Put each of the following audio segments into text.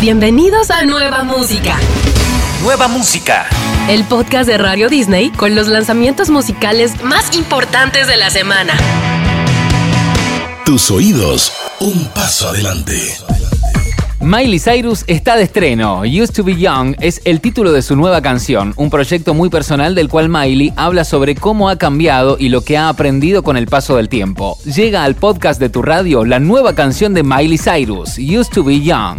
Bienvenidos a Nueva Música. Nueva Música. El podcast de Radio Disney con los lanzamientos musicales más importantes de la semana. Tus oídos, un paso adelante. Miley Cyrus está de estreno. Used to Be Young es el título de su nueva canción, un proyecto muy personal del cual Miley habla sobre cómo ha cambiado y lo que ha aprendido con el paso del tiempo. Llega al podcast de tu radio la nueva canción de Miley Cyrus, Used to Be Young.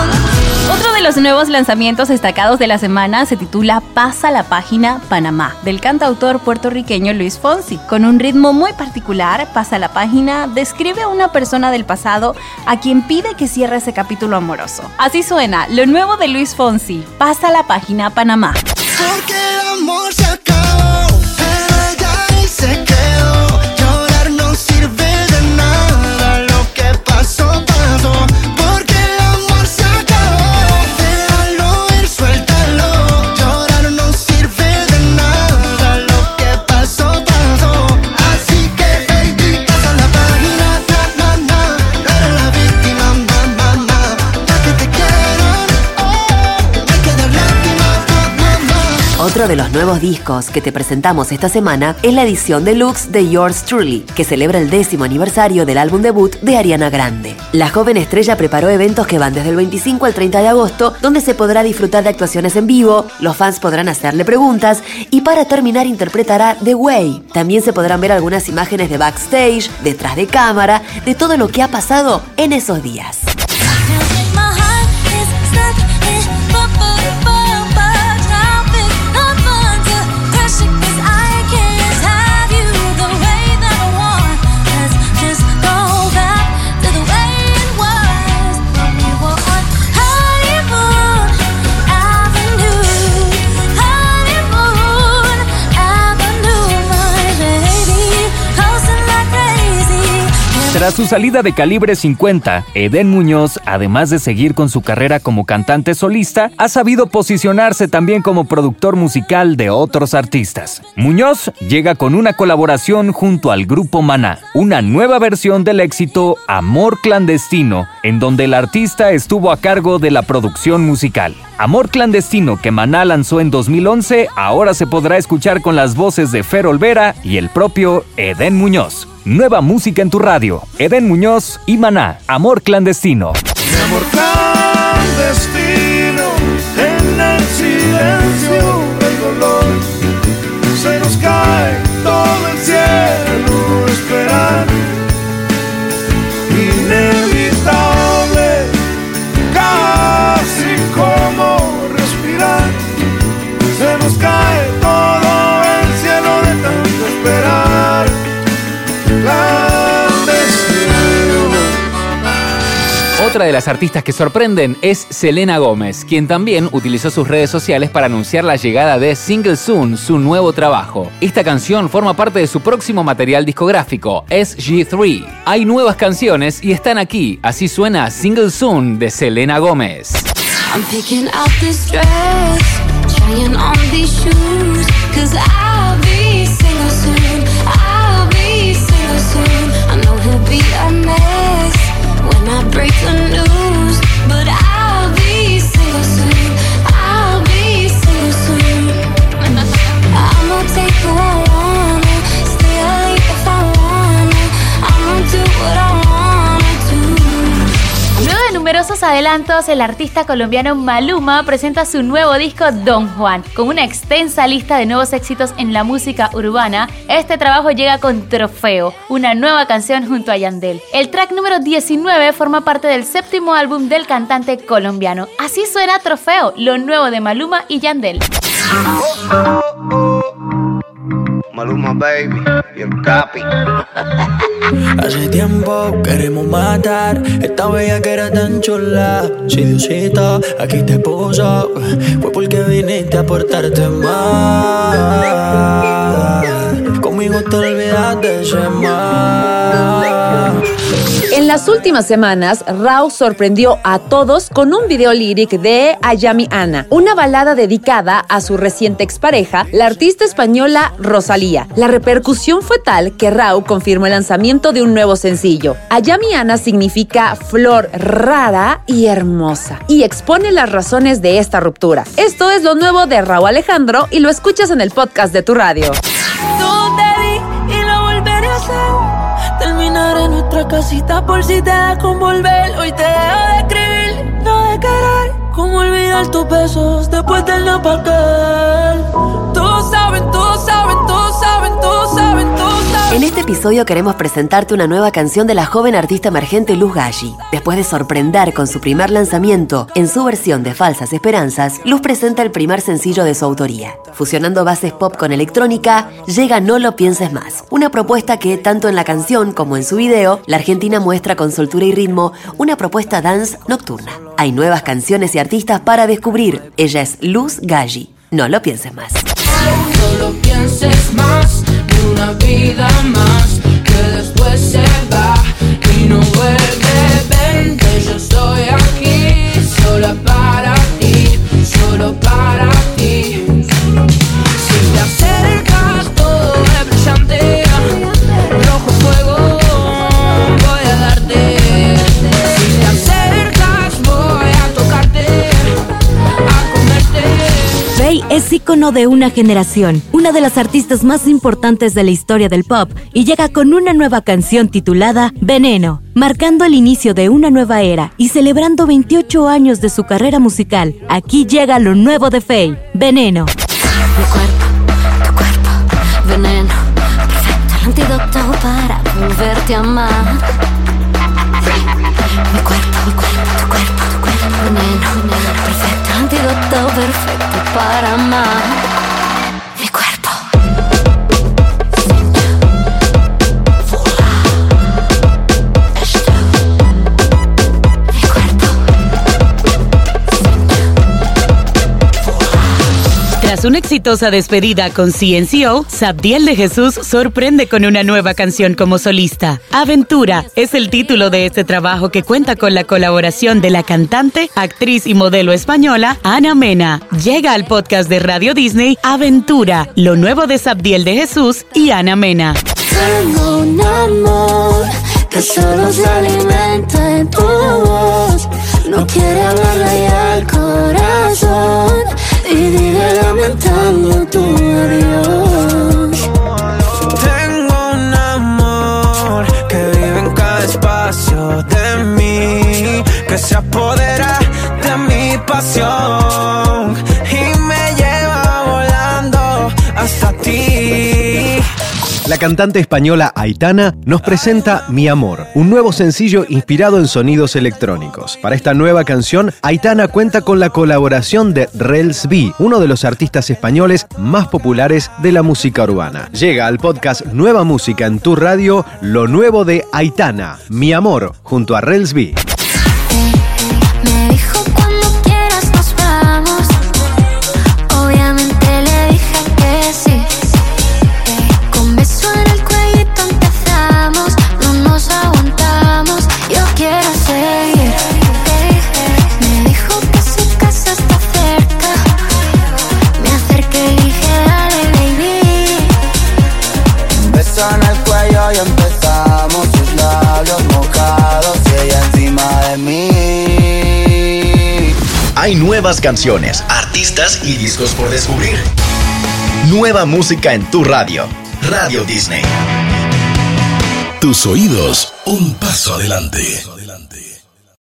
los nuevos lanzamientos destacados de la semana se titula Pasa la página Panamá, del cantautor puertorriqueño Luis Fonsi. Con un ritmo muy particular, Pasa la página describe a una persona del pasado a quien pide que cierre ese capítulo amoroso. Así suena lo nuevo de Luis Fonsi, Pasa la página Panamá. Otro de los nuevos discos que te presentamos esta semana es la edición deluxe de Yours Truly, que celebra el décimo aniversario del álbum debut de Ariana Grande. La joven estrella preparó eventos que van desde el 25 al 30 de agosto, donde se podrá disfrutar de actuaciones en vivo, los fans podrán hacerle preguntas y para terminar interpretará The Way. También se podrán ver algunas imágenes de backstage, detrás de cámara, de todo lo que ha pasado en esos días. Tras su salida de calibre 50, Eden Muñoz, además de seguir con su carrera como cantante solista, ha sabido posicionarse también como productor musical de otros artistas. Muñoz llega con una colaboración junto al grupo Maná, una nueva versión del éxito Amor Clandestino, en donde el artista estuvo a cargo de la producción musical. Amor Clandestino que Maná lanzó en 2011, ahora se podrá escuchar con las voces de Fer Olvera y el propio Eden Muñoz. Nueva música en tu radio. Eden Muñoz y Maná. Amor clandestino. Mi amor clandestino, Otra de las artistas que sorprenden es Selena Gómez, quien también utilizó sus redes sociales para anunciar la llegada de Single Soon, su nuevo trabajo. Esta canción forma parte de su próximo material discográfico, SG3. Hay nuevas canciones y están aquí, así suena Single Soon de Selena Gómez. I'm numerosos adelantos, el artista colombiano Maluma presenta su nuevo disco Don Juan. Con una extensa lista de nuevos éxitos en la música urbana, este trabajo llega con Trofeo, una nueva canción junto a Yandel. El track número 19 forma parte del séptimo álbum del cantante colombiano. Así suena Trofeo, lo nuevo de Maluma y Yandel. Maluma Baby y Capi. Hace tiempo queremos matar esta bella que era tan chula. Si Diosito aquí te puso, fue porque viniste a portarte mal. Conmigo te de. En las últimas semanas, Rao sorprendió a todos con un video líric de Ayami Ana, una balada dedicada a su reciente expareja, la artista española Rosalía. La repercusión fue tal que Rao confirmó el lanzamiento de un nuevo sencillo. Ayami Ana significa flor rara y hermosa y expone las razones de esta ruptura. Esto es lo nuevo de Rao Alejandro y lo escuchas en el podcast de tu radio. Casita por si te da con volver. Hoy te dejo de escribir, no de querer. Cómo olvidar tus besos después del aquel. Todos saben, todos En este episodio queremos presentarte una nueva canción de la joven artista emergente Luz Galli. Después de sorprender con su primer lanzamiento en su versión de Falsas Esperanzas, Luz presenta el primer sencillo de su autoría. Fusionando bases pop con electrónica, llega No lo pienses más, una propuesta que tanto en la canción como en su video, la argentina muestra con soltura y ritmo una propuesta dance nocturna. Hay nuevas canciones y artistas para descubrir. Ella es Luz Galli. No lo pienses más. No lo pienses más, una vida más que después se va y no vuelve. Vente, yo estoy aquí, de una generación, una de las artistas más importantes de la historia del pop, y llega con una nueva canción titulada Veneno, marcando el inicio de una nueva era y celebrando 28 años de su carrera musical. Aquí llega lo nuevo de Faye, Veneno. Mi cuerpo, tu cuerpo, veneno, perfecto el para volverte a amar. Mi cuerpo, perfecto para amar. Tras una exitosa despedida con CNCO, Sabdiel de Jesús sorprende con una nueva canción como solista. Aventura es el título de este trabajo que cuenta con la colaboración de la cantante, actriz y modelo española Ana Mena. Llega al podcast de Radio Disney Aventura, lo nuevo de Sabdiel de Jesús y Ana Mena. Tengo un amor que alimenta en La cantante española Aitana nos presenta Mi Amor, un nuevo sencillo inspirado en sonidos electrónicos. Para esta nueva canción, Aitana cuenta con la colaboración de Rels B, uno de los artistas españoles más populares de la música urbana. Llega al podcast Nueva Música en tu radio, lo nuevo de Aitana, Mi Amor, junto a Rels B. Hay nuevas canciones, artistas y discos por descubrir. Nueva música en tu radio. Radio Disney. Tus oídos, un paso adelante.